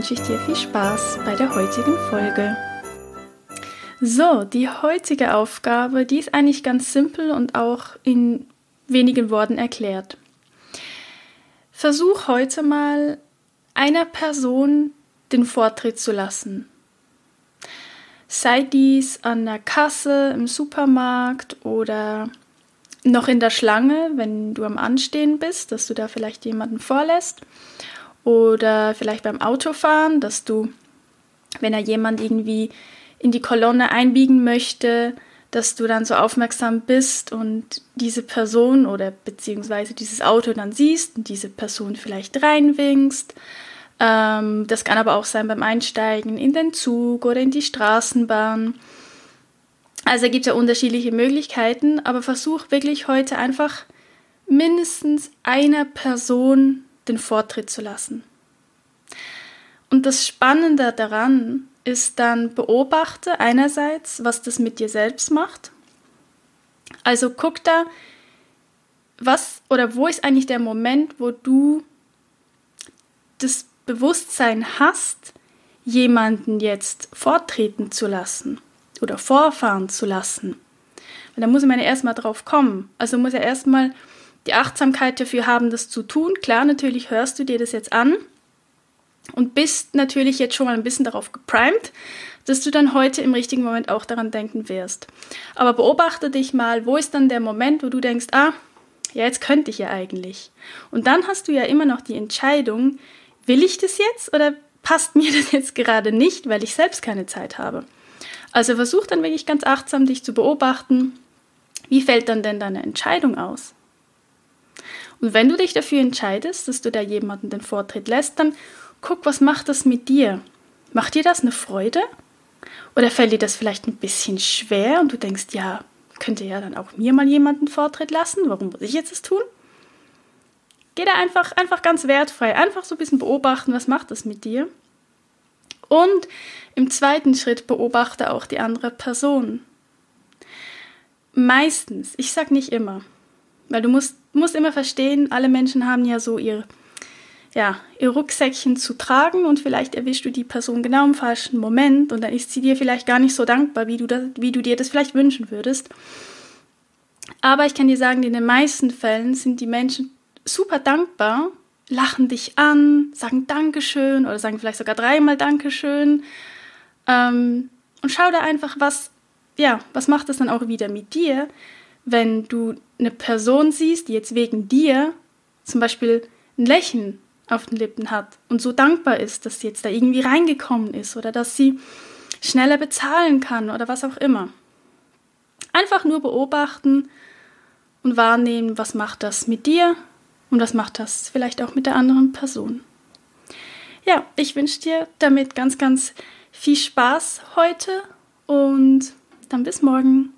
wünsche ich dir viel Spaß bei der heutigen Folge. So, die heutige Aufgabe, die ist eigentlich ganz simpel und auch in wenigen Worten erklärt. Versuch heute mal einer Person den Vortritt zu lassen. Sei dies an der Kasse im Supermarkt oder noch in der Schlange, wenn du am Anstehen bist, dass du da vielleicht jemanden vorlässt. Oder vielleicht beim Autofahren, dass du, wenn er jemand irgendwie in die Kolonne einbiegen möchte, dass du dann so aufmerksam bist und diese Person oder beziehungsweise dieses Auto dann siehst und diese Person vielleicht reinwinkst. Ähm, das kann aber auch sein beim Einsteigen in den Zug oder in die Straßenbahn also gibt es ja unterschiedliche Möglichkeiten, aber versuch wirklich heute einfach mindestens einer Person den Vortritt zu lassen. Und das Spannende daran ist dann, beobachte einerseits, was das mit dir selbst macht. Also guck da, was oder wo ist eigentlich der Moment, wo du das Bewusstsein hast, jemanden jetzt vortreten zu lassen oder vorfahren zu lassen. Und da muss man ja erstmal drauf kommen. Also muss er erstmal die Achtsamkeit dafür haben, das zu tun. Klar, natürlich hörst du dir das jetzt an und bist natürlich jetzt schon mal ein bisschen darauf geprimed, dass du dann heute im richtigen Moment auch daran denken wirst. Aber beobachte dich mal, wo ist dann der Moment, wo du denkst, ah, ja, jetzt könnte ich ja eigentlich. Und dann hast du ja immer noch die Entscheidung, will ich das jetzt oder passt mir das jetzt gerade nicht, weil ich selbst keine Zeit habe. Also versuch dann wirklich ganz achtsam dich zu beobachten, wie fällt dann denn deine Entscheidung aus? Und wenn du dich dafür entscheidest, dass du da jemanden den Vortritt lässt, dann guck, was macht das mit dir? Macht dir das eine Freude? Oder fällt dir das vielleicht ein bisschen schwer und du denkst, ja, könnte ja dann auch mir mal jemanden Vortritt lassen? Warum muss ich jetzt das tun? Geh da einfach, einfach ganz wertfrei, einfach so ein bisschen beobachten, was macht das mit dir? Und im zweiten Schritt beobachte auch die andere Person. Meistens, ich sag nicht immer, weil du musst, musst immer verstehen, alle Menschen haben ja so ihr, ja, ihr Rucksäckchen zu tragen und vielleicht erwischst du die Person genau im falschen Moment und dann ist sie dir vielleicht gar nicht so dankbar, wie du, das, wie du dir das vielleicht wünschen würdest. Aber ich kann dir sagen, in den meisten Fällen sind die Menschen super dankbar lachen dich an, sagen Dankeschön oder sagen vielleicht sogar dreimal Dankeschön. Ähm, und schau da einfach, was, ja, was macht das dann auch wieder mit dir, wenn du eine Person siehst, die jetzt wegen dir zum Beispiel ein Lächeln auf den Lippen hat und so dankbar ist, dass sie jetzt da irgendwie reingekommen ist oder dass sie schneller bezahlen kann oder was auch immer. Einfach nur beobachten und wahrnehmen, was macht das mit dir und was macht das vielleicht auch mit der anderen Person? Ja, ich wünsche dir damit ganz, ganz viel Spaß heute und dann bis morgen.